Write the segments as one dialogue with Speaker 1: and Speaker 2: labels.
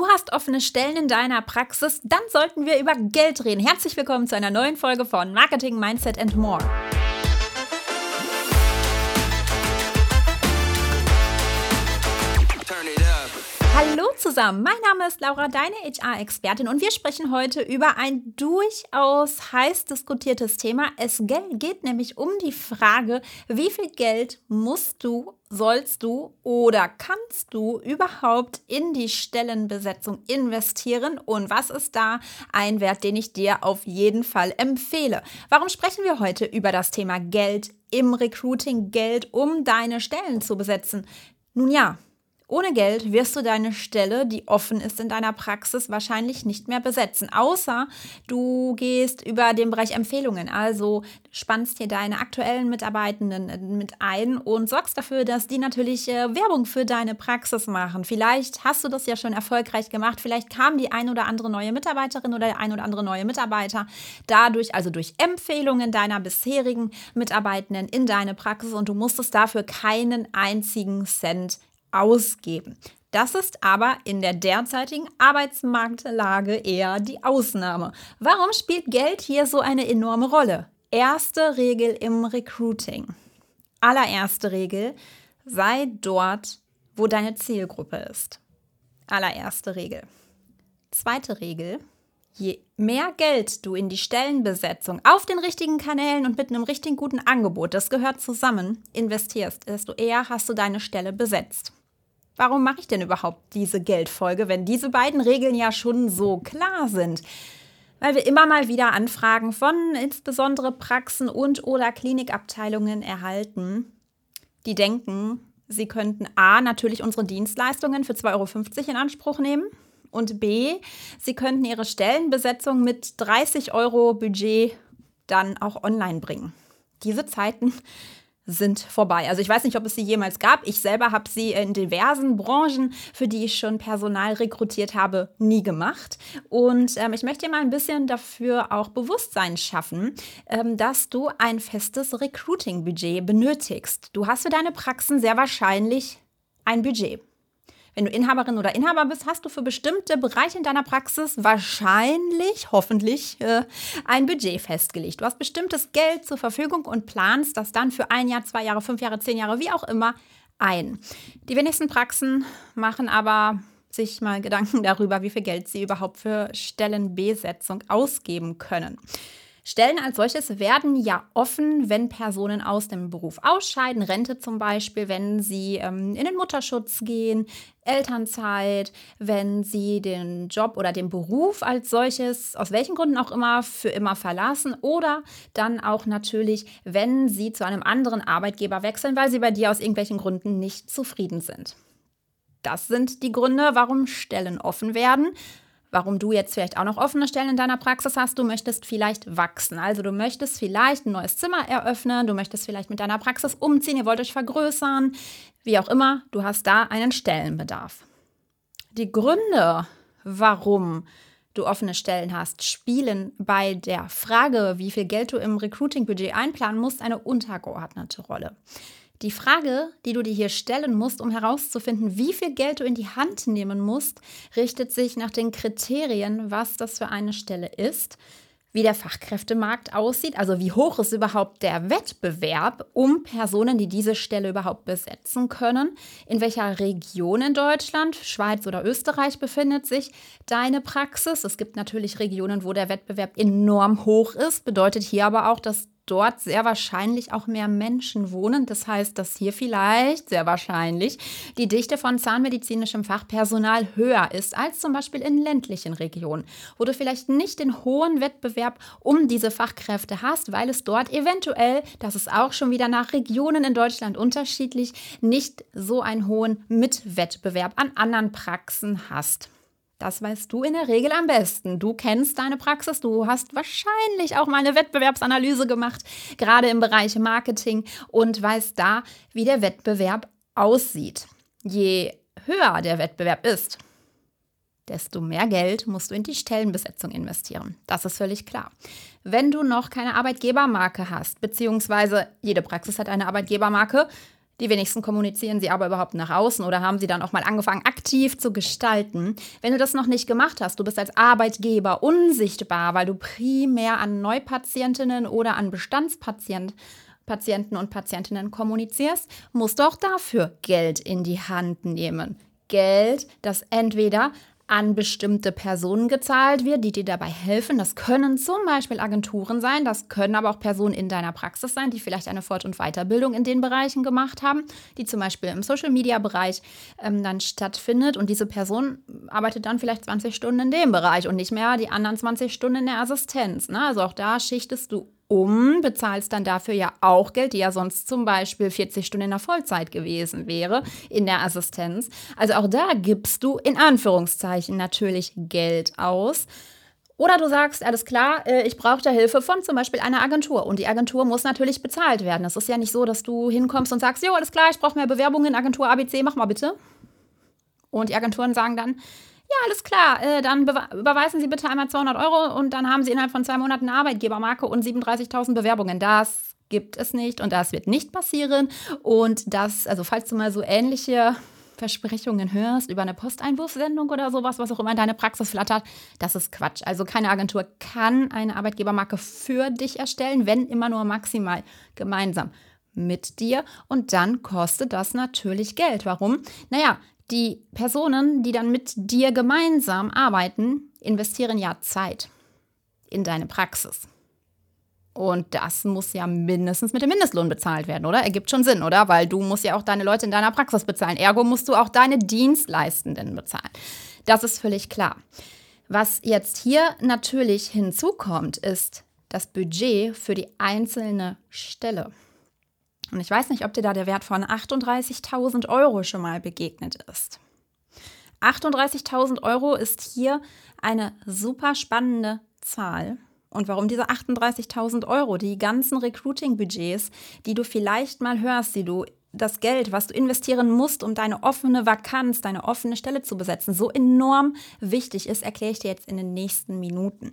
Speaker 1: Du hast offene Stellen in deiner Praxis? Dann sollten wir über Geld reden. Herzlich willkommen zu einer neuen Folge von Marketing, Mindset and More. Zusammen, mein Name ist Laura, deine HR-Expertin und wir sprechen heute über ein durchaus heiß diskutiertes Thema. Es geht nämlich um die Frage, wie viel Geld musst du, sollst du oder kannst du überhaupt in die Stellenbesetzung investieren und was ist da ein Wert, den ich dir auf jeden Fall empfehle. Warum sprechen wir heute über das Thema Geld im Recruiting, Geld, um deine Stellen zu besetzen? Nun ja, ohne Geld wirst du deine Stelle, die offen ist in deiner Praxis, wahrscheinlich nicht mehr besetzen, außer du gehst über den Bereich Empfehlungen. Also spannst hier deine aktuellen Mitarbeitenden mit ein und sorgst dafür, dass die natürlich äh, Werbung für deine Praxis machen. Vielleicht hast du das ja schon erfolgreich gemacht, vielleicht kam die ein oder andere neue Mitarbeiterin oder der ein oder andere neue Mitarbeiter dadurch, also durch Empfehlungen deiner bisherigen Mitarbeitenden in deine Praxis und du musstest dafür keinen einzigen Cent ausgeben. Das ist aber in der derzeitigen Arbeitsmarktlage eher die Ausnahme. Warum spielt Geld hier so eine enorme Rolle? Erste Regel im Recruiting. Allererste Regel, sei dort, wo deine Zielgruppe ist. Allererste Regel. Zweite Regel, Je mehr Geld du in die Stellenbesetzung auf den richtigen Kanälen und mit einem richtig guten Angebot, das gehört zusammen, investierst, desto eher hast du deine Stelle besetzt. Warum mache ich denn überhaupt diese Geldfolge, wenn diese beiden Regeln ja schon so klar sind? Weil wir immer mal wieder Anfragen von insbesondere Praxen und oder Klinikabteilungen erhalten, die denken, sie könnten A natürlich unsere Dienstleistungen für 2,50 Euro in Anspruch nehmen und B, sie könnten ihre Stellenbesetzung mit 30 Euro Budget dann auch online bringen. Diese Zeiten sind vorbei. Also ich weiß nicht, ob es sie jemals gab. Ich selber habe sie in diversen Branchen, für die ich schon Personal rekrutiert habe, nie gemacht. Und ähm, ich möchte dir mal ein bisschen dafür auch Bewusstsein schaffen, ähm, dass du ein festes Recruiting-Budget benötigst. Du hast für deine Praxen sehr wahrscheinlich ein Budget. Wenn du Inhaberin oder Inhaber bist, hast du für bestimmte Bereiche in deiner Praxis wahrscheinlich, hoffentlich, äh, ein Budget festgelegt. Du hast bestimmtes Geld zur Verfügung und planst das dann für ein Jahr, zwei Jahre, fünf Jahre, zehn Jahre, wie auch immer, ein. Die wenigsten Praxen machen aber sich mal Gedanken darüber, wie viel Geld sie überhaupt für Stellenbesetzung ausgeben können. Stellen als solches werden ja offen, wenn Personen aus dem Beruf ausscheiden, Rente zum Beispiel, wenn sie ähm, in den Mutterschutz gehen, Elternzeit, wenn sie den Job oder den Beruf als solches, aus welchen Gründen auch immer, für immer verlassen oder dann auch natürlich, wenn sie zu einem anderen Arbeitgeber wechseln, weil sie bei dir aus irgendwelchen Gründen nicht zufrieden sind. Das sind die Gründe, warum Stellen offen werden warum du jetzt vielleicht auch noch offene Stellen in deiner Praxis hast. Du möchtest vielleicht wachsen. Also du möchtest vielleicht ein neues Zimmer eröffnen, du möchtest vielleicht mit deiner Praxis umziehen, ihr wollt euch vergrößern, wie auch immer, du hast da einen Stellenbedarf. Die Gründe, warum du offene Stellen hast, spielen bei der Frage, wie viel Geld du im Recruiting-Budget einplanen musst, eine untergeordnete Rolle. Die Frage, die du dir hier stellen musst, um herauszufinden, wie viel Geld du in die Hand nehmen musst, richtet sich nach den Kriterien, was das für eine Stelle ist, wie der Fachkräftemarkt aussieht, also wie hoch ist überhaupt der Wettbewerb um Personen, die diese Stelle überhaupt besetzen können, in welcher Region in Deutschland, Schweiz oder Österreich befindet sich deine Praxis. Es gibt natürlich Regionen, wo der Wettbewerb enorm hoch ist, bedeutet hier aber auch, dass dort sehr wahrscheinlich auch mehr Menschen wohnen. Das heißt, dass hier vielleicht sehr wahrscheinlich die Dichte von zahnmedizinischem Fachpersonal höher ist als zum Beispiel in ländlichen Regionen, wo du vielleicht nicht den hohen Wettbewerb um diese Fachkräfte hast, weil es dort eventuell, das ist auch schon wieder nach Regionen in Deutschland unterschiedlich, nicht so einen hohen Mitwettbewerb an anderen Praxen hast. Das weißt du in der Regel am besten. Du kennst deine Praxis, du hast wahrscheinlich auch mal eine Wettbewerbsanalyse gemacht, gerade im Bereich Marketing und weißt da, wie der Wettbewerb aussieht. Je höher der Wettbewerb ist, desto mehr Geld musst du in die Stellenbesetzung investieren. Das ist völlig klar. Wenn du noch keine Arbeitgebermarke hast, beziehungsweise jede Praxis hat eine Arbeitgebermarke, Die wenigsten kommunizieren sie aber überhaupt nach außen oder haben sie dann auch mal angefangen, aktiv zu gestalten. Wenn du das noch nicht gemacht hast, du bist als Arbeitgeber unsichtbar, weil du primär an Neupatientinnen oder an Bestandspatienten Patienten und Patientinnen kommunizierst, musst du auch dafür Geld in die Hand nehmen. Geld, das entweder an bestimmte Personen gezahlt wird, die dir dabei helfen. Das können zum Beispiel Agenturen sein, das können aber auch Personen in deiner Praxis sein, die vielleicht eine Fort- und Weiterbildung in den Bereichen gemacht haben, die zum Beispiel im Social-Media-Bereich ähm, dann stattfindet. Und diese Person arbeitet dann vielleicht 20 Stunden in dem Bereich und nicht mehr die anderen 20 Stunden in der Assistenz. Ne? Also auch da schichtest du um, bezahlst dann dafür ja auch Geld, die ja sonst zum Beispiel 40 Stunden in der Vollzeit gewesen wäre, in der Assistenz. Also auch da gibst du in Anführungszeichen natürlich Geld aus. Oder du sagst, alles klar, äh, ich brauche da Hilfe von zum Beispiel einer Agentur. Und die Agentur muss natürlich bezahlt werden. Es ist ja nicht so, dass du hinkommst und sagst, jo, alles klar, ich brauche mehr Bewerbungen, Agentur ABC, mach mal bitte. Und die Agenturen sagen dann, ja, alles klar, äh, dann überweisen Sie bitte einmal 200 Euro und dann haben Sie innerhalb von zwei Monaten eine Arbeitgebermarke und 37.000 Bewerbungen. Das gibt es nicht und das wird nicht passieren. Und das, also falls du mal so ähnliche Versprechungen hörst über eine Posteinwurfsendung oder sowas, was auch immer in deine Praxis flattert, das ist Quatsch. Also keine Agentur kann eine Arbeitgebermarke für dich erstellen, wenn immer nur maximal gemeinsam mit dir. Und dann kostet das natürlich Geld. Warum? Naja, die Personen, die dann mit dir gemeinsam arbeiten, investieren ja Zeit in deine Praxis. Und das muss ja mindestens mit dem Mindestlohn bezahlt werden, oder? Ergibt schon Sinn, oder? Weil du musst ja auch deine Leute in deiner Praxis bezahlen. Ergo musst du auch deine Dienstleistenden bezahlen. Das ist völlig klar. Was jetzt hier natürlich hinzukommt, ist das Budget für die einzelne Stelle. Und ich weiß nicht, ob dir da der Wert von 38.000 Euro schon mal begegnet ist. 38.000 Euro ist hier eine super spannende Zahl. Und warum diese 38.000 Euro, die ganzen Recruiting-Budgets, die du vielleicht mal hörst, die du das Geld, was du investieren musst, um deine offene Vakanz, deine offene Stelle zu besetzen, so enorm wichtig ist, erkläre ich dir jetzt in den nächsten Minuten.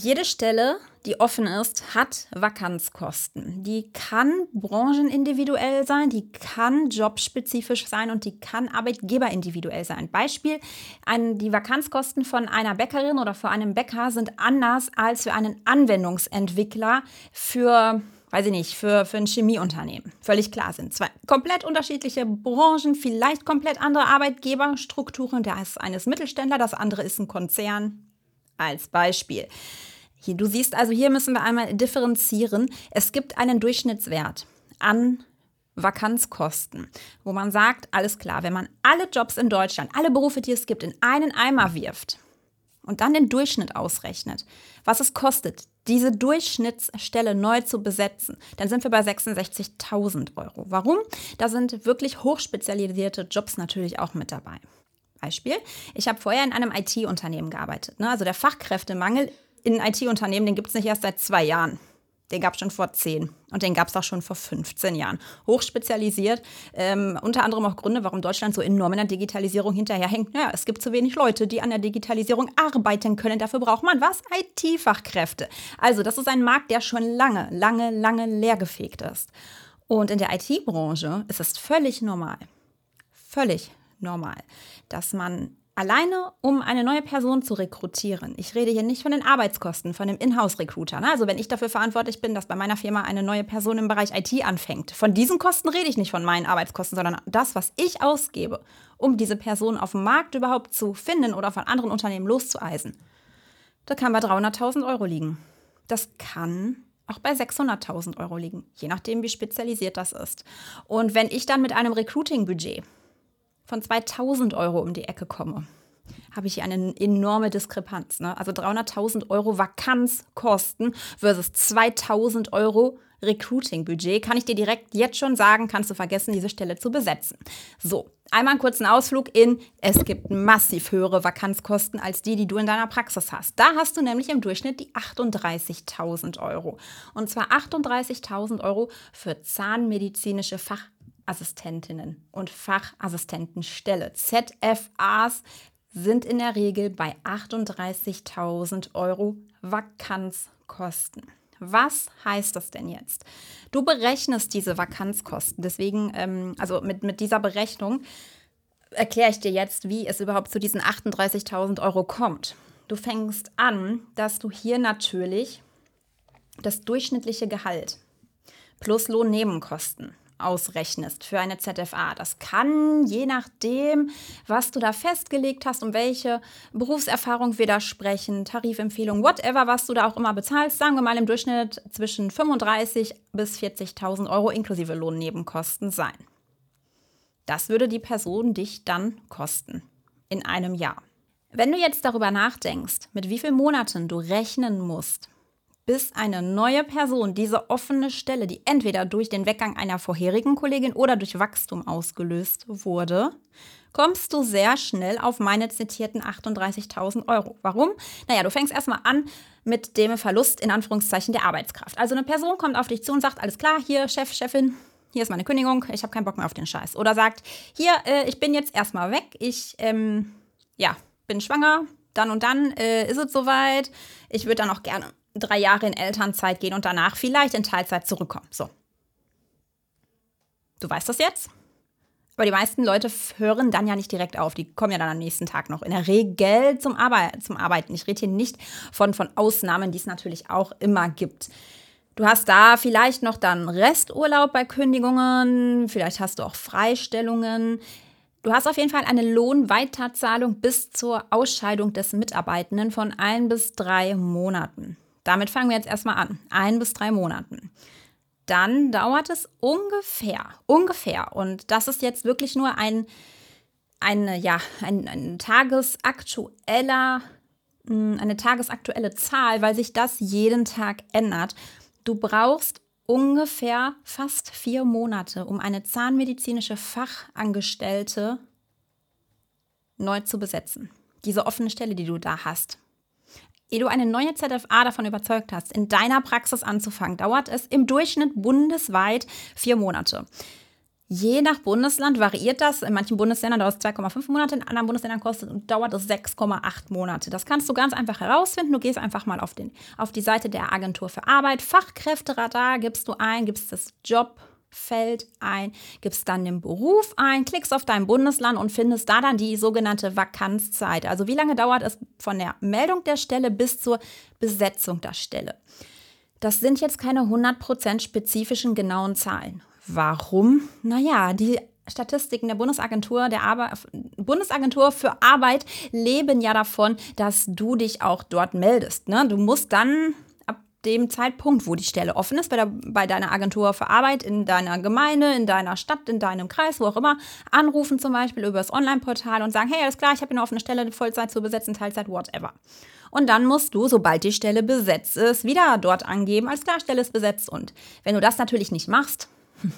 Speaker 1: Jede Stelle, die offen ist, hat Vakanzkosten. Die kann branchenindividuell sein, die kann jobspezifisch sein und die kann arbeitgeberindividuell sein. Beispiel, ein, die Vakanzkosten von einer Bäckerin oder für einen Bäcker sind anders als für einen Anwendungsentwickler für weiß ich nicht, für, für ein Chemieunternehmen. Völlig klar sind zwei komplett unterschiedliche Branchen, vielleicht komplett andere Arbeitgeberstrukturen. Der ist eines Mittelständler, das andere ist ein Konzern als Beispiel. Hier, du siehst also, hier müssen wir einmal differenzieren. Es gibt einen Durchschnittswert an Vakanzkosten, wo man sagt, alles klar, wenn man alle Jobs in Deutschland, alle Berufe, die es gibt, in einen Eimer wirft und dann den Durchschnitt ausrechnet, was es kostet, diese Durchschnittsstelle neu zu besetzen, dann sind wir bei 66.000 Euro. Warum? Da sind wirklich hochspezialisierte Jobs natürlich auch mit dabei. Beispiel, ich habe vorher in einem IT-Unternehmen gearbeitet. Ne? Also der Fachkräftemangel in IT-Unternehmen, den gibt es nicht erst seit zwei Jahren. Den gab es schon vor zehn und den gab es auch schon vor 15 Jahren. Hochspezialisiert, ähm, unter anderem auch Gründe, warum Deutschland so enorm in der Digitalisierung hinterherhängt. Ja, es gibt zu wenig Leute, die an der Digitalisierung arbeiten können. Dafür braucht man was? IT-Fachkräfte. Also das ist ein Markt, der schon lange, lange, lange leergefegt ist. Und in der IT-Branche ist es völlig normal, völlig normal, dass man alleine, um eine neue Person zu rekrutieren. Ich rede hier nicht von den Arbeitskosten, von dem Inhouse-Recruiter. Ne? Also wenn ich dafür verantwortlich bin, dass bei meiner Firma eine neue Person im Bereich IT anfängt. Von diesen Kosten rede ich nicht von meinen Arbeitskosten, sondern das, was ich ausgebe, um diese Person auf dem Markt überhaupt zu finden oder von anderen Unternehmen loszueisen. Da kann bei 300.000 Euro liegen. Das kann auch bei 600.000 Euro liegen, je nachdem, wie spezialisiert das ist. Und wenn ich dann mit einem Recruiting-Budget von 2000 Euro um die Ecke komme, habe ich hier eine enorme Diskrepanz. Ne? Also 300.000 Euro Vakanzkosten versus 2000 Euro Recruiting-Budget. Kann ich dir direkt jetzt schon sagen, kannst du vergessen, diese Stelle zu besetzen. So, einmal einen kurzen Ausflug in, es gibt massiv höhere Vakanzkosten als die, die du in deiner Praxis hast. Da hast du nämlich im Durchschnitt die 38.000 Euro. Und zwar 38.000 Euro für zahnmedizinische Fach Fachassistentinnen und Fachassistentenstelle. ZFAs sind in der Regel bei 38.000 Euro Vakanzkosten. Was heißt das denn jetzt? Du berechnest diese Vakanzkosten. Deswegen, ähm, also mit, mit dieser Berechnung erkläre ich dir jetzt, wie es überhaupt zu diesen 38.000 Euro kommt. Du fängst an, dass du hier natürlich das durchschnittliche Gehalt plus Lohnnebenkosten ausrechnest für eine ZFA. Das kann je nachdem, was du da festgelegt hast, um welche Berufserfahrung wir da sprechen, Tarifempfehlung, whatever, was du da auch immer bezahlst, sagen wir mal im Durchschnitt zwischen 35.000 bis 40.000 Euro inklusive Lohnnebenkosten sein. Das würde die Person dich dann kosten in einem Jahr. Wenn du jetzt darüber nachdenkst, mit wie vielen Monaten du rechnen musst, bis eine neue Person diese offene Stelle, die entweder durch den Weggang einer vorherigen Kollegin oder durch Wachstum ausgelöst wurde, kommst du sehr schnell auf meine zitierten 38.000 Euro. Warum? Naja, du fängst erstmal an mit dem Verlust in Anführungszeichen der Arbeitskraft. Also eine Person kommt auf dich zu und sagt, alles klar, hier Chef, Chefin, hier ist meine Kündigung, ich habe keinen Bock mehr auf den Scheiß. Oder sagt, hier, äh, ich bin jetzt erstmal weg, ich, ähm, ja, bin schwanger, dann und dann äh, ist es soweit. Ich würde dann auch gerne drei Jahre in Elternzeit gehen und danach vielleicht in Teilzeit zurückkommen. So. Du weißt das jetzt? Aber die meisten Leute hören dann ja nicht direkt auf. Die kommen ja dann am nächsten Tag noch in der Regel zum, Arbeit, zum Arbeiten. Ich rede hier nicht von, von Ausnahmen, die es natürlich auch immer gibt. Du hast da vielleicht noch dann Resturlaub bei Kündigungen, vielleicht hast du auch Freistellungen. Du hast auf jeden Fall eine Lohnweiterzahlung bis zur Ausscheidung des Mitarbeitenden von ein bis drei Monaten. Damit fangen wir jetzt erstmal an. Ein bis drei Monaten. Dann dauert es ungefähr, ungefähr, und das ist jetzt wirklich nur ein, eine, ja, ein, ein tagesaktueller, hm, eine tagesaktuelle Zahl, weil sich das jeden Tag ändert. Du brauchst ungefähr fast vier Monate, um eine zahnmedizinische Fachangestellte neu zu besetzen. Diese offene Stelle, die du da hast. Ehe du eine neue ZFA davon überzeugt hast, in deiner Praxis anzufangen, dauert es im Durchschnitt bundesweit vier Monate. Je nach Bundesland variiert das. In manchen Bundesländern dauert es 2,5 Monate, in anderen Bundesländern kostet und dauert es 6,8 Monate. Das kannst du ganz einfach herausfinden. Du gehst einfach mal auf, den, auf die Seite der Agentur für Arbeit, Fachkräfteradar, gibst du ein, gibst das Job Feld ein, gibst dann den Beruf ein, klickst auf dein Bundesland und findest da dann die sogenannte Vakanzzeit. Also wie lange dauert es von der Meldung der Stelle bis zur Besetzung der Stelle? Das sind jetzt keine 100% spezifischen genauen Zahlen. Warum? Naja, die Statistiken der Bundesagentur, der Arbe Bundesagentur für Arbeit leben ja davon, dass du dich auch dort meldest. Ne? Du musst dann dem Zeitpunkt, wo die Stelle offen ist, bei, der, bei deiner Agentur für Arbeit, in deiner Gemeinde, in deiner Stadt, in deinem Kreis, wo auch immer, anrufen zum Beispiel über das Online-Portal und sagen, hey, alles klar, ich habe eine offene Stelle, Vollzeit zu besetzen, Teilzeit, whatever. Und dann musst du, sobald die Stelle besetzt ist, wieder dort angeben, als klar, Stelle ist besetzt. Und wenn du das natürlich nicht machst,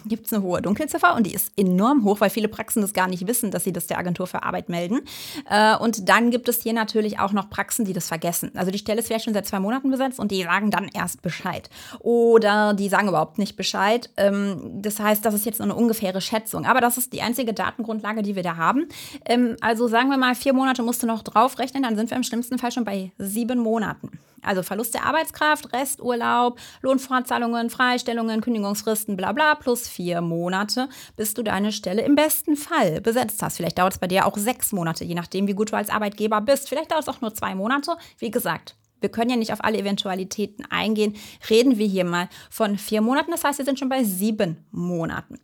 Speaker 1: gibt es eine hohe Dunkelziffer und die ist enorm hoch, weil viele Praxen das gar nicht wissen, dass sie das der Agentur für Arbeit melden. Äh, und dann gibt es hier natürlich auch noch Praxen, die das vergessen. Also die Stelle ist vielleicht schon seit zwei Monaten besetzt und die sagen dann erst Bescheid. Oder die sagen überhaupt nicht Bescheid. Ähm, das heißt, das ist jetzt nur eine ungefähre Schätzung. Aber das ist die einzige Datengrundlage, die wir da haben. Ähm, also sagen wir mal, vier Monate musst du noch draufrechnen, dann sind wir im schlimmsten Fall schon bei sieben Monaten. Also Verlust der Arbeitskraft, Resturlaub, Lohnfortzahlungen, Freistellungen, Kündigungsfristen, bla bla, plus vier Monate, bis du deine Stelle im besten Fall besetzt hast. Vielleicht dauert es bei dir auch sechs Monate, je nachdem, wie gut du als Arbeitgeber bist. Vielleicht dauert es auch nur zwei Monate. Wie gesagt, wir können ja nicht auf alle Eventualitäten eingehen. Reden wir hier mal von vier Monaten. Das heißt, wir sind schon bei sieben Monaten.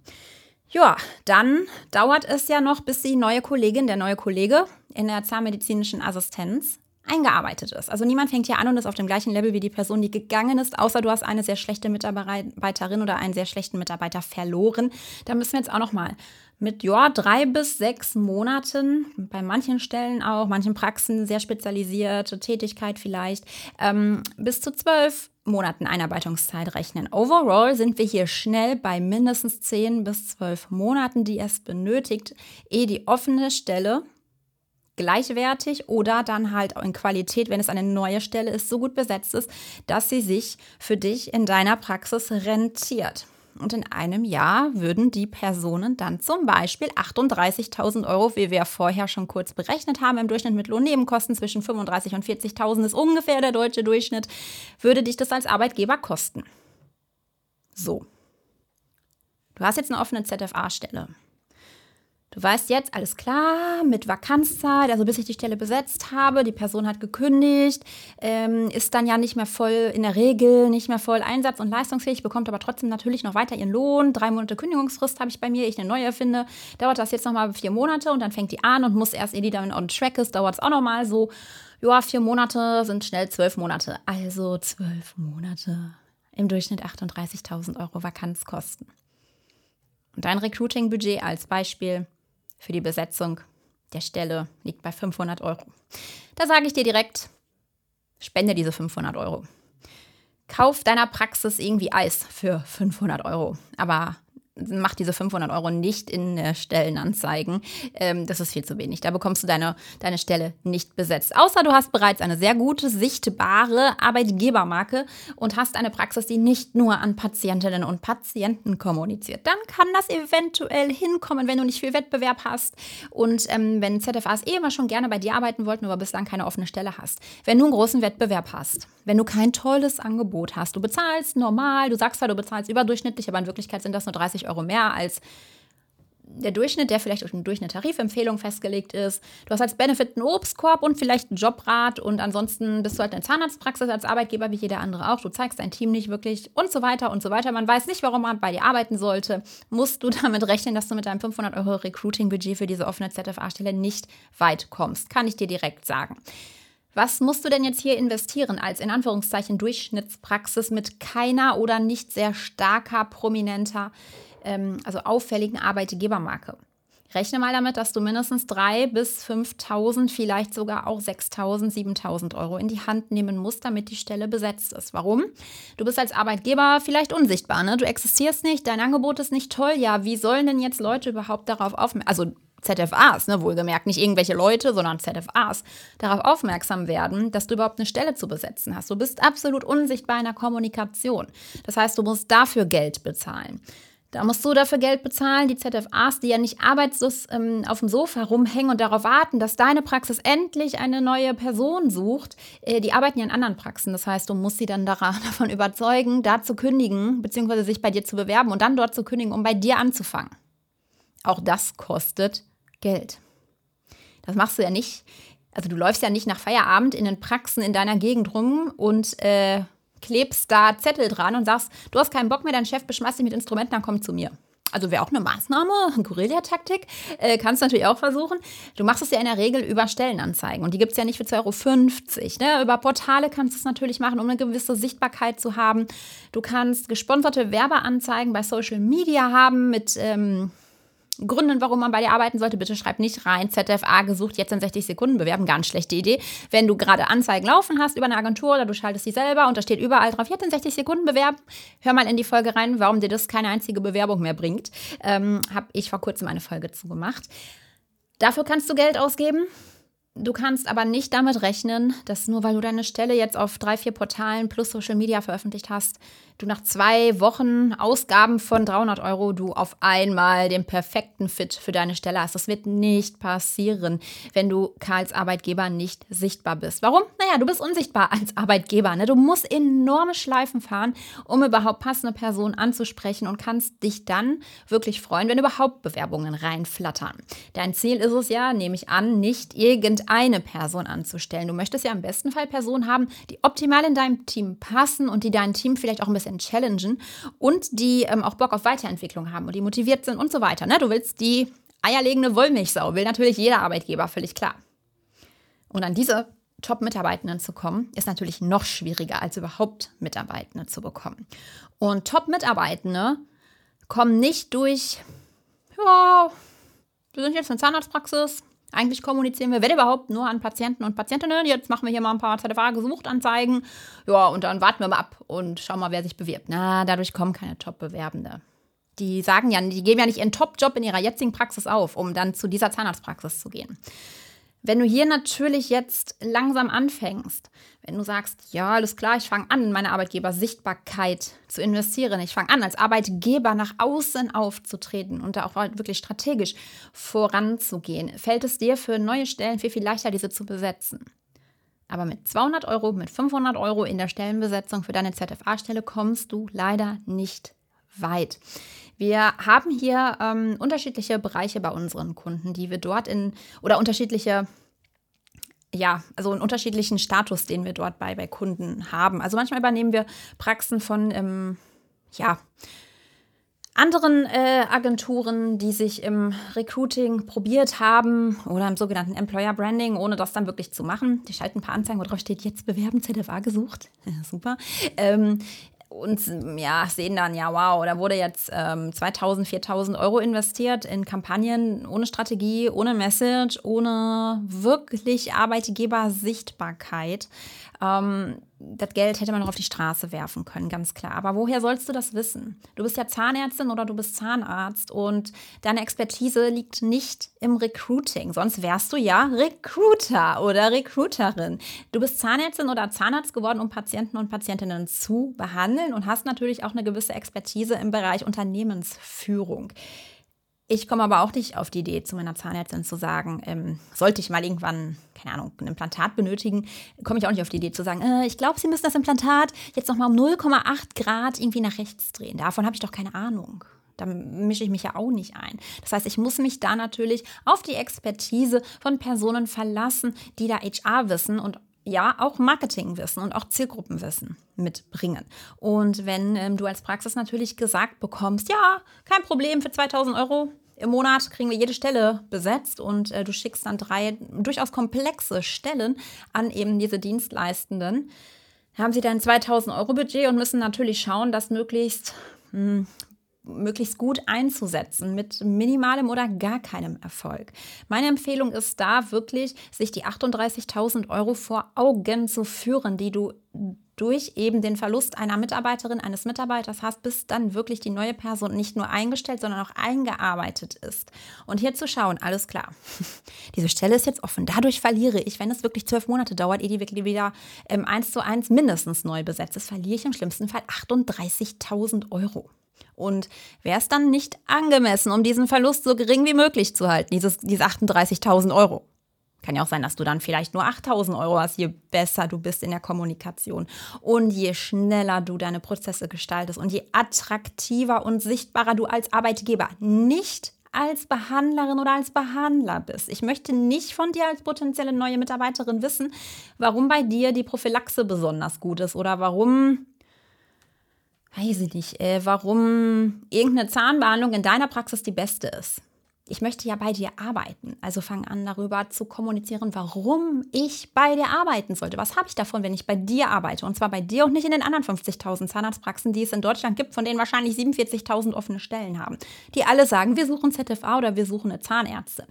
Speaker 1: Ja, dann dauert es ja noch, bis die neue Kollegin, der neue Kollege in der zahnmedizinischen Assistenz eingearbeitet ist. Also niemand fängt hier an und ist auf dem gleichen Level wie die Person, die gegangen ist, außer du hast eine sehr schlechte Mitarbeiterin oder einen sehr schlechten Mitarbeiter verloren. Da müssen wir jetzt auch noch mal mit ja, drei bis sechs Monaten, bei manchen Stellen auch, manchen Praxen sehr spezialisierte Tätigkeit vielleicht, ähm, bis zu zwölf Monaten Einarbeitungszeit rechnen. Overall sind wir hier schnell bei mindestens zehn bis zwölf Monaten, die es benötigt, ehe die offene Stelle gleichwertig oder dann halt in Qualität, wenn es eine neue Stelle ist, so gut besetzt ist, dass sie sich für dich in deiner Praxis rentiert. und in einem Jahr würden die Personen dann zum Beispiel 38.000 Euro, wie wir vorher schon kurz berechnet haben, im Durchschnitt mit Lohnnebenkosten zwischen 35.000 und 40.000 ist ungefähr der deutsche Durchschnitt, würde dich das als Arbeitgeber kosten. So. Du hast jetzt eine offene ZFA-Stelle. Du weißt jetzt, alles klar, mit Vakanzzeit, also bis ich die Stelle besetzt habe, die Person hat gekündigt, ähm, ist dann ja nicht mehr voll, in der Regel nicht mehr voll einsatz- und leistungsfähig, bekommt aber trotzdem natürlich noch weiter ihren Lohn. Drei Monate Kündigungsfrist habe ich bei mir, ich eine neue finde. Dauert das jetzt nochmal vier Monate und dann fängt die an und muss erst, ehe die dann on track ist, dauert es auch nochmal so. Ja, vier Monate sind schnell zwölf Monate. Also zwölf Monate. Im Durchschnitt 38.000 Euro Vakanzkosten. Und dein Recruiting-Budget als Beispiel für die Besetzung der Stelle liegt bei 500 Euro. Da sage ich dir direkt, spende diese 500 Euro. Kauf deiner Praxis irgendwie Eis für 500 Euro. Aber mach diese 500 Euro nicht in äh, Stellenanzeigen. Ähm, das ist viel zu wenig. Da bekommst du deine, deine Stelle nicht besetzt. Außer du hast bereits eine sehr gute, sichtbare Arbeitgebermarke und hast eine Praxis, die nicht nur an Patientinnen und Patienten kommuniziert. Dann kann das eventuell hinkommen, wenn du nicht viel Wettbewerb hast und ähm, wenn ZFAs eh immer schon gerne bei dir arbeiten wollten, aber bislang keine offene Stelle hast. Wenn du einen großen Wettbewerb hast, wenn du kein tolles Angebot hast, du bezahlst normal, du sagst zwar, du bezahlst überdurchschnittlich, aber in Wirklichkeit sind das nur 30 Euro mehr als der Durchschnitt, der vielleicht durch eine Tarifempfehlung festgelegt ist. Du hast als Benefit einen Obstkorb und vielleicht einen Jobrat und ansonsten bist du halt in der Zahnarztpraxis als Arbeitgeber wie jeder andere auch. Du zeigst dein Team nicht wirklich und so weiter und so weiter. Man weiß nicht, warum man bei dir arbeiten sollte. Musst du damit rechnen, dass du mit deinem 500 Euro Recruiting-Budget für diese offene ZFA-Stelle nicht weit kommst. Kann ich dir direkt sagen. Was musst du denn jetzt hier investieren als in Anführungszeichen Durchschnittspraxis mit keiner oder nicht sehr starker, prominenter ähm, also auffälligen Arbeitgebermarke. Rechne mal damit, dass du mindestens 3.000 bis 5.000, vielleicht sogar auch 6.000, 7.000 Euro in die Hand nehmen musst, damit die Stelle besetzt ist. Warum? Du bist als Arbeitgeber vielleicht unsichtbar, ne? Du existierst nicht, dein Angebot ist nicht toll. Ja, wie sollen denn jetzt Leute überhaupt darauf aufmerksam, also ZFAs, ne, wohlgemerkt, nicht irgendwelche Leute, sondern ZFAs, darauf aufmerksam werden, dass du überhaupt eine Stelle zu besetzen hast. Du bist absolut unsichtbar in der Kommunikation. Das heißt, du musst dafür Geld bezahlen. Da musst du dafür Geld bezahlen, die ZFAs, die ja nicht arbeitslos ähm, auf dem Sofa rumhängen und darauf warten, dass deine Praxis endlich eine neue Person sucht. Äh, die arbeiten ja in anderen Praxen. Das heißt, du musst sie dann daran, davon überzeugen, da zu kündigen, beziehungsweise sich bei dir zu bewerben und dann dort zu kündigen, um bei dir anzufangen. Auch das kostet Geld. Das machst du ja nicht. Also du läufst ja nicht nach Feierabend in den Praxen in deiner Gegend rum und äh, klebst da Zettel dran und sagst, du hast keinen Bock mehr, dein Chef beschmeißt dich mit Instrumenten, dann komm zu mir. Also wäre auch eine Maßnahme, eine Guerillataktik. Äh, kannst du natürlich auch versuchen. Du machst es ja in der Regel über Stellenanzeigen. Und die gibt es ja nicht für 2,50 Euro. Ne? Über Portale kannst du es natürlich machen, um eine gewisse Sichtbarkeit zu haben. Du kannst gesponserte Werbeanzeigen bei Social Media haben mit. Ähm, Gründen, warum man bei dir arbeiten sollte, bitte schreib nicht rein. ZFA gesucht, jetzt in 60 Sekunden bewerben. Ganz schlechte Idee. Wenn du gerade Anzeigen laufen hast über eine Agentur oder du schaltest sie selber und da steht überall drauf, jetzt in 60 Sekunden bewerben, hör mal in die Folge rein, warum dir das keine einzige Bewerbung mehr bringt. Ähm, Habe ich vor kurzem eine Folge zu gemacht. Dafür kannst du Geld ausgeben. Du kannst aber nicht damit rechnen, dass nur weil du deine Stelle jetzt auf drei, vier Portalen plus Social Media veröffentlicht hast, du nach zwei Wochen Ausgaben von 300 Euro du auf einmal den perfekten Fit für deine Stelle hast. Das wird nicht passieren, wenn du als Arbeitgeber nicht sichtbar bist. Warum? Naja, du bist unsichtbar als Arbeitgeber. Ne? Du musst enorme Schleifen fahren, um überhaupt passende Personen anzusprechen und kannst dich dann wirklich freuen, wenn überhaupt Bewerbungen reinflattern. Dein Ziel ist es ja, nehme ich an, nicht irgendeine Person anzustellen. Du möchtest ja im besten Fall Personen haben, die optimal in deinem Team passen und die dein Team vielleicht auch ein bisschen bisschen challengen und die ähm, auch Bock auf Weiterentwicklung haben und die motiviert sind und so weiter. Ne? Du willst die eierlegende Wollmilchsau, will natürlich jeder Arbeitgeber, völlig klar. Und an diese Top-Mitarbeitenden zu kommen, ist natürlich noch schwieriger, als überhaupt Mitarbeitende zu bekommen. Und Top-Mitarbeitende kommen nicht durch, ja, wir sind jetzt eine Zahnarztpraxis, eigentlich kommunizieren wir, wenn überhaupt, nur an Patienten und Patientinnen. Jetzt machen wir hier mal ein paar ZFA-Gesuchtanzeigen. Ja, und dann warten wir mal ab und schauen mal, wer sich bewirbt. Na, dadurch kommen keine Top-Bewerbende. Die sagen ja, die geben ja nicht ihren Top-Job in ihrer jetzigen Praxis auf, um dann zu dieser Zahnarztpraxis zu gehen. Wenn du hier natürlich jetzt langsam anfängst, wenn du sagst, ja, alles klar, ich fange an, meine Arbeitgeber-Sichtbarkeit zu investieren, ich fange an, als Arbeitgeber nach außen aufzutreten und da auch wirklich strategisch voranzugehen, fällt es dir für neue Stellen viel, viel leichter, diese zu besetzen. Aber mit 200 Euro, mit 500 Euro in der Stellenbesetzung für deine ZFA-Stelle kommst du leider nicht weit. Wir haben hier ähm, unterschiedliche Bereiche bei unseren Kunden, die wir dort in oder unterschiedliche ja, also einen unterschiedlichen Status, den wir dort bei, bei Kunden haben. Also manchmal übernehmen wir Praxen von, ähm, ja, anderen äh, Agenturen, die sich im Recruiting probiert haben oder im sogenannten Employer Branding, ohne das dann wirklich zu machen. Die schalten ein paar Anzeigen, wo drauf steht, jetzt bewerben, ZFA gesucht. Super. Ähm, und ja, sehen dann, ja, wow, da wurde jetzt ähm, 2000, 4000 Euro investiert in Kampagnen ohne Strategie, ohne Message, ohne wirklich Arbeitgebersichtbarkeit. Ähm, das Geld hätte man noch auf die Straße werfen können, ganz klar. Aber woher sollst du das wissen? Du bist ja Zahnärztin oder du bist Zahnarzt und deine Expertise liegt nicht im Recruiting. Sonst wärst du ja Recruiter oder Recruiterin. Du bist Zahnärztin oder Zahnarzt geworden, um Patienten und Patientinnen zu behandeln und hast natürlich auch eine gewisse Expertise im Bereich Unternehmensführung. Ich komme aber auch nicht auf die Idee, zu meiner Zahnärztin zu sagen, ähm, sollte ich mal irgendwann, keine Ahnung, ein Implantat benötigen, komme ich auch nicht auf die Idee zu sagen, äh, ich glaube, Sie müssen das Implantat jetzt nochmal um 0,8 Grad irgendwie nach rechts drehen. Davon habe ich doch keine Ahnung. Da mische ich mich ja auch nicht ein. Das heißt, ich muss mich da natürlich auf die Expertise von Personen verlassen, die da HR wissen und ja, auch Marketingwissen und auch Zielgruppenwissen mitbringen. Und wenn ähm, du als Praxis natürlich gesagt bekommst, ja, kein Problem, für 2000 Euro im Monat kriegen wir jede Stelle besetzt und äh, du schickst dann drei durchaus komplexe Stellen an eben diese Dienstleistenden, haben sie dann 2000 Euro Budget und müssen natürlich schauen, dass möglichst mh, hm, möglichst gut einzusetzen mit minimalem oder gar keinem Erfolg. Meine Empfehlung ist da wirklich, sich die 38.000 Euro vor Augen zu führen, die du durch eben den Verlust einer Mitarbeiterin, eines Mitarbeiters hast, bis dann wirklich die neue Person nicht nur eingestellt, sondern auch eingearbeitet ist. Und hier zu schauen, alles klar, diese Stelle ist jetzt offen. Dadurch verliere ich, wenn es wirklich zwölf Monate dauert, ehe die wirklich wieder ähm, eins zu eins mindestens neu besetzt ist, verliere ich im schlimmsten Fall 38.000 Euro. Und wäre es dann nicht angemessen, um diesen Verlust so gering wie möglich zu halten, dieses, diese 38.000 Euro? Kann ja auch sein, dass du dann vielleicht nur 8000 Euro hast, je besser du bist in der Kommunikation und je schneller du deine Prozesse gestaltest und je attraktiver und sichtbarer du als Arbeitgeber, nicht als Behandlerin oder als Behandler bist. Ich möchte nicht von dir als potenzielle neue Mitarbeiterin wissen, warum bei dir die Prophylaxe besonders gut ist oder warum weiß ich nicht, äh, warum irgendeine Zahnbehandlung in deiner Praxis die beste ist. Ich möchte ja bei dir arbeiten. Also fang an darüber zu kommunizieren, warum ich bei dir arbeiten sollte. Was habe ich davon, wenn ich bei dir arbeite? Und zwar bei dir und nicht in den anderen 50.000 Zahnarztpraxen, die es in Deutschland gibt, von denen wahrscheinlich 47.000 offene Stellen haben. Die alle sagen, wir suchen ZFA oder wir suchen eine Zahnärztin.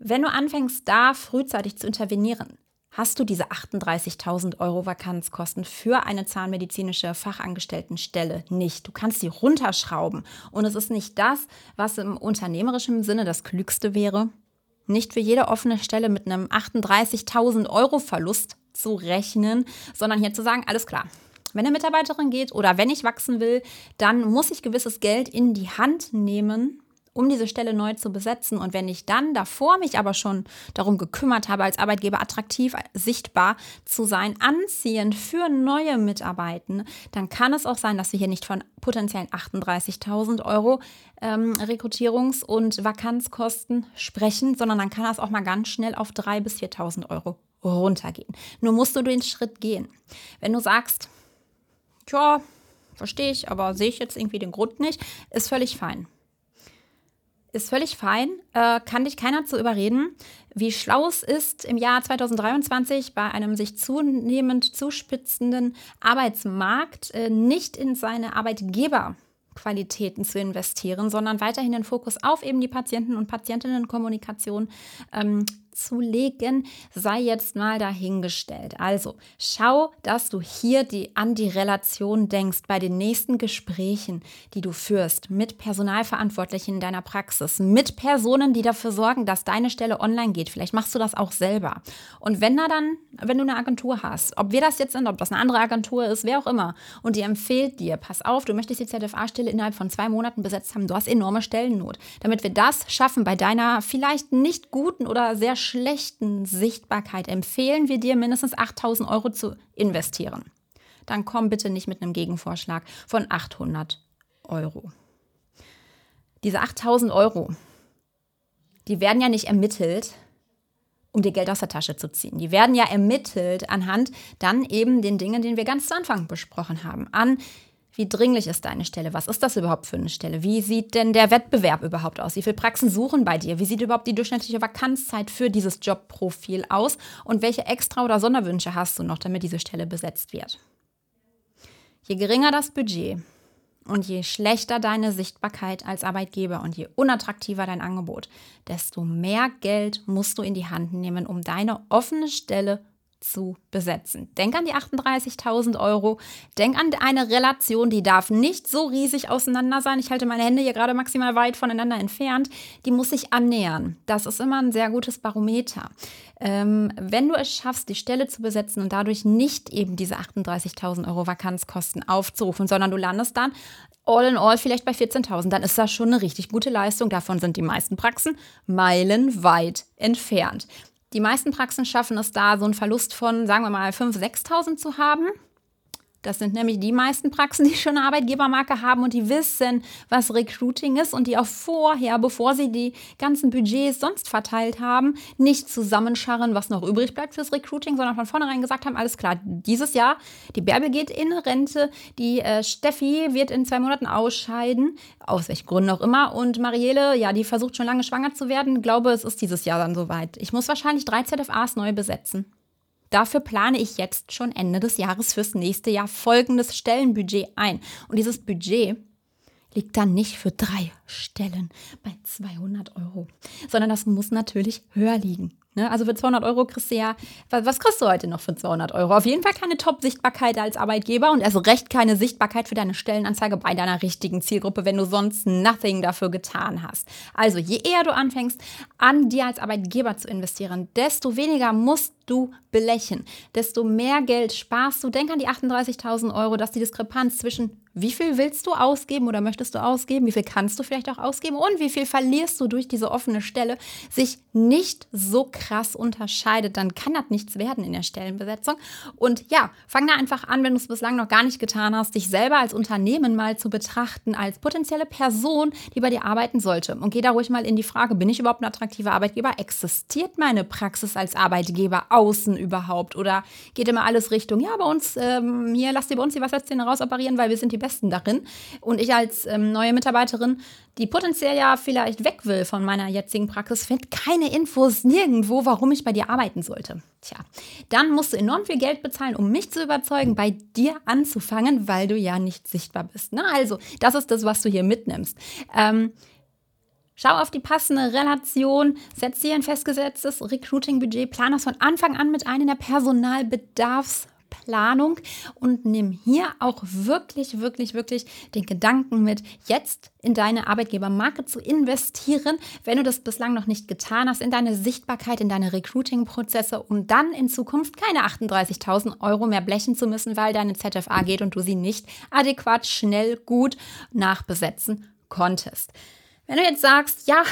Speaker 1: Wenn du anfängst, da frühzeitig zu intervenieren, hast du diese 38.000 Euro Vakanzkosten für eine zahnmedizinische Fachangestelltenstelle nicht. Du kannst sie runterschrauben. Und es ist nicht das, was im unternehmerischen Sinne das Klügste wäre. Nicht für jede offene Stelle mit einem 38.000 Euro Verlust zu rechnen, sondern hier zu sagen, alles klar. Wenn eine Mitarbeiterin geht oder wenn ich wachsen will, dann muss ich gewisses Geld in die Hand nehmen, um diese Stelle neu zu besetzen. Und wenn ich dann davor mich aber schon darum gekümmert habe, als Arbeitgeber attraktiv sichtbar zu sein, anziehend für neue Mitarbeitenden, dann kann es auch sein, dass wir hier nicht von potenziellen 38.000 Euro ähm, Rekrutierungs- und Vakanzkosten sprechen, sondern dann kann das auch mal ganz schnell auf 3.000 bis 4.000 Euro runtergehen. Nur musst du den Schritt gehen. Wenn du sagst, tja, verstehe ich, aber sehe ich jetzt irgendwie den Grund nicht, ist völlig fein ist völlig fein, äh, kann dich keiner zu überreden. Wie schlau es ist, im Jahr 2023 bei einem sich zunehmend zuspitzenden Arbeitsmarkt äh, nicht in seine Arbeitgeberqualitäten zu investieren, sondern weiterhin den Fokus auf eben die Patienten- und Patientinnenkommunikation ähm, abzulegen, sei jetzt mal dahingestellt. Also schau, dass du hier die, an die Relation denkst bei den nächsten Gesprächen, die du führst mit Personalverantwortlichen in deiner Praxis, mit Personen, die dafür sorgen, dass deine Stelle online geht. Vielleicht machst du das auch selber. Und wenn da dann, wenn du eine Agentur hast, ob wir das jetzt sind, ob das eine andere Agentur ist, wer auch immer, und die empfiehlt dir, pass auf, du möchtest die ZFA-Stelle innerhalb von zwei Monaten besetzt haben, du hast enorme Stellennot. Damit wir das schaffen bei deiner vielleicht nicht guten oder sehr schlechten Sichtbarkeit, empfehlen wir dir mindestens 8000 Euro zu investieren. Dann komm bitte nicht mit einem Gegenvorschlag von 800 Euro. Diese 8000 Euro, die werden ja nicht ermittelt, um dir Geld aus der Tasche zu ziehen. Die werden ja ermittelt anhand dann eben den Dingen, den wir ganz zu Anfang besprochen haben. An wie dringlich ist deine Stelle? Was ist das überhaupt für eine Stelle? Wie sieht denn der Wettbewerb überhaupt aus? Wie viele Praxen suchen bei dir? Wie sieht überhaupt die durchschnittliche Vakanzzeit für dieses Jobprofil aus? Und welche Extra- oder Sonderwünsche hast du noch, damit diese Stelle besetzt wird? Je geringer das Budget und je schlechter deine Sichtbarkeit als Arbeitgeber und je unattraktiver dein Angebot, desto mehr Geld musst du in die Hand nehmen, um deine offene Stelle zu besetzen. Denk an die 38.000 Euro. Denk an eine Relation, die darf nicht so riesig auseinander sein. Ich halte meine Hände hier gerade maximal weit voneinander entfernt. Die muss sich annähern. Das ist immer ein sehr gutes Barometer. Ähm, wenn du es schaffst, die Stelle zu besetzen und dadurch nicht eben diese 38.000 Euro Vakanzkosten aufzurufen, sondern du landest dann all in all vielleicht bei 14.000, dann ist das schon eine richtig gute Leistung. Davon sind die meisten Praxen meilenweit entfernt. Die meisten Praxen schaffen es da, so einen Verlust von, sagen wir mal, 5.000, 6.000 zu haben. Das sind nämlich die meisten Praxen, die schon eine Arbeitgebermarke haben und die wissen, was Recruiting ist und die auch vorher, bevor sie die ganzen Budgets sonst verteilt haben, nicht zusammenscharren, was noch übrig bleibt fürs Recruiting, sondern von vornherein gesagt haben, alles klar, dieses Jahr, die Bärbel geht in Rente, die äh, Steffi wird in zwei Monaten ausscheiden, aus welchen Gründen auch immer, und Marielle, ja, die versucht schon lange schwanger zu werden, glaube, es ist dieses Jahr dann soweit. Ich muss wahrscheinlich drei ZFAs neu besetzen. Dafür plane ich jetzt schon Ende des Jahres fürs nächste Jahr folgendes Stellenbudget ein. Und dieses Budget liegt dann nicht für drei Stellen bei 200 Euro, sondern das muss natürlich höher liegen. Ne? Also für 200 Euro kriegst du ja, was, kriegst du heute noch für 200 Euro? Auf jeden Fall keine Top-Sichtbarkeit als Arbeitgeber und erst recht keine Sichtbarkeit für deine Stellenanzeige bei deiner richtigen Zielgruppe, wenn du sonst nothing dafür getan hast. Also je eher du anfängst, an dir als Arbeitgeber zu investieren, desto weniger musst du belächeln, desto mehr Geld sparst du. Denk an die 38.000 Euro, dass die Diskrepanz zwischen wie viel willst du ausgeben oder möchtest du ausgeben, wie viel kannst du vielleicht auch ausgeben und wie viel verlierst du durch diese offene Stelle, sich nicht so krass unterscheidet, dann kann das nichts werden in der Stellenbesetzung. Und ja, fang da einfach an, wenn du es bislang noch gar nicht getan hast, dich selber als Unternehmen mal zu betrachten, als potenzielle Person, die bei dir arbeiten sollte. Und geh da ruhig mal in die Frage, bin ich überhaupt ein attraktiver Arbeitgeber? Existiert meine Praxis als Arbeitgeber außen überhaupt? Oder geht immer alles Richtung, ja, bei uns, ähm, hier, lass dir bei uns die Wasserzähne rausoperieren, weil wir sind die Besten darin. Und ich als ähm, neue Mitarbeiterin, die potenziell ja vielleicht weg will von meiner jetzigen Praxis, finde keine Infos nirgendwo, warum ich bei dir arbeiten sollte. Tja, dann musst du enorm viel Geld bezahlen, um mich zu überzeugen, bei dir anzufangen, weil du ja nicht sichtbar bist. Ne? Also, das ist das, was du hier mitnimmst. Ähm, Schau auf die passende Relation, setz dir ein festgesetztes Recruiting-Budget, plan das von Anfang an mit ein in der Personalbedarfs- Planung und nimm hier auch wirklich, wirklich, wirklich den Gedanken mit, jetzt in deine Arbeitgebermarke zu investieren, wenn du das bislang noch nicht getan hast, in deine Sichtbarkeit, in deine Recruiting-Prozesse, um dann in Zukunft keine 38.000 Euro mehr blechen zu müssen, weil deine ZFA geht und du sie nicht adäquat, schnell, gut nachbesetzen konntest. Wenn du jetzt sagst, ja,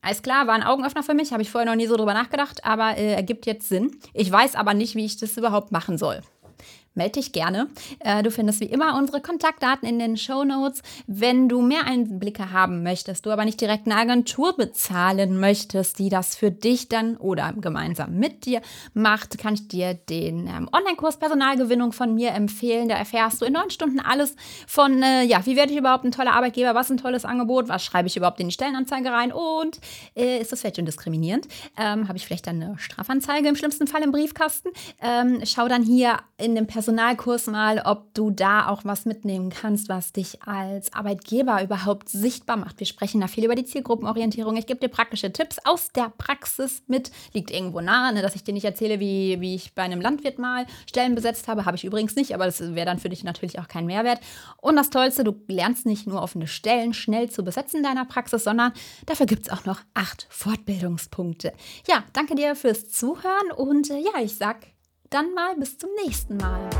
Speaker 1: alles klar, war ein Augenöffner für mich, habe ich vorher noch nie so drüber nachgedacht, aber äh, ergibt jetzt Sinn. Ich weiß aber nicht, wie ich das überhaupt machen soll melde dich gerne. Äh, du findest wie immer unsere Kontaktdaten in den Show Notes. Wenn du mehr Einblicke haben möchtest, du aber nicht direkt eine Agentur bezahlen möchtest, die das für dich dann oder gemeinsam mit dir macht, kann ich dir den ähm, Online-Kurs Personalgewinnung von mir empfehlen. Da erfährst du in neun Stunden alles von, äh, ja, wie werde ich überhaupt ein toller Arbeitgeber, was ein tolles Angebot, was schreibe ich überhaupt in die Stellenanzeige rein und äh, ist das vielleicht schon diskriminierend? Ähm, Habe ich vielleicht dann eine Strafanzeige im schlimmsten Fall im Briefkasten? Ähm, schau dann hier in dem Personal Personalkurs mal, ob du da auch was mitnehmen kannst, was dich als Arbeitgeber überhaupt sichtbar macht. Wir sprechen da viel über die Zielgruppenorientierung. Ich gebe dir praktische Tipps aus der Praxis mit. Liegt irgendwo nahe, ne, dass ich dir nicht erzähle, wie, wie ich bei einem Landwirt mal Stellen besetzt habe. Habe ich übrigens nicht, aber das wäre dann für dich natürlich auch kein Mehrwert. Und das Tollste, du lernst nicht nur offene Stellen schnell zu besetzen in deiner Praxis, sondern dafür gibt es auch noch acht Fortbildungspunkte. Ja, danke dir fürs Zuhören und äh, ja, ich sag dann mal bis zum nächsten Mal.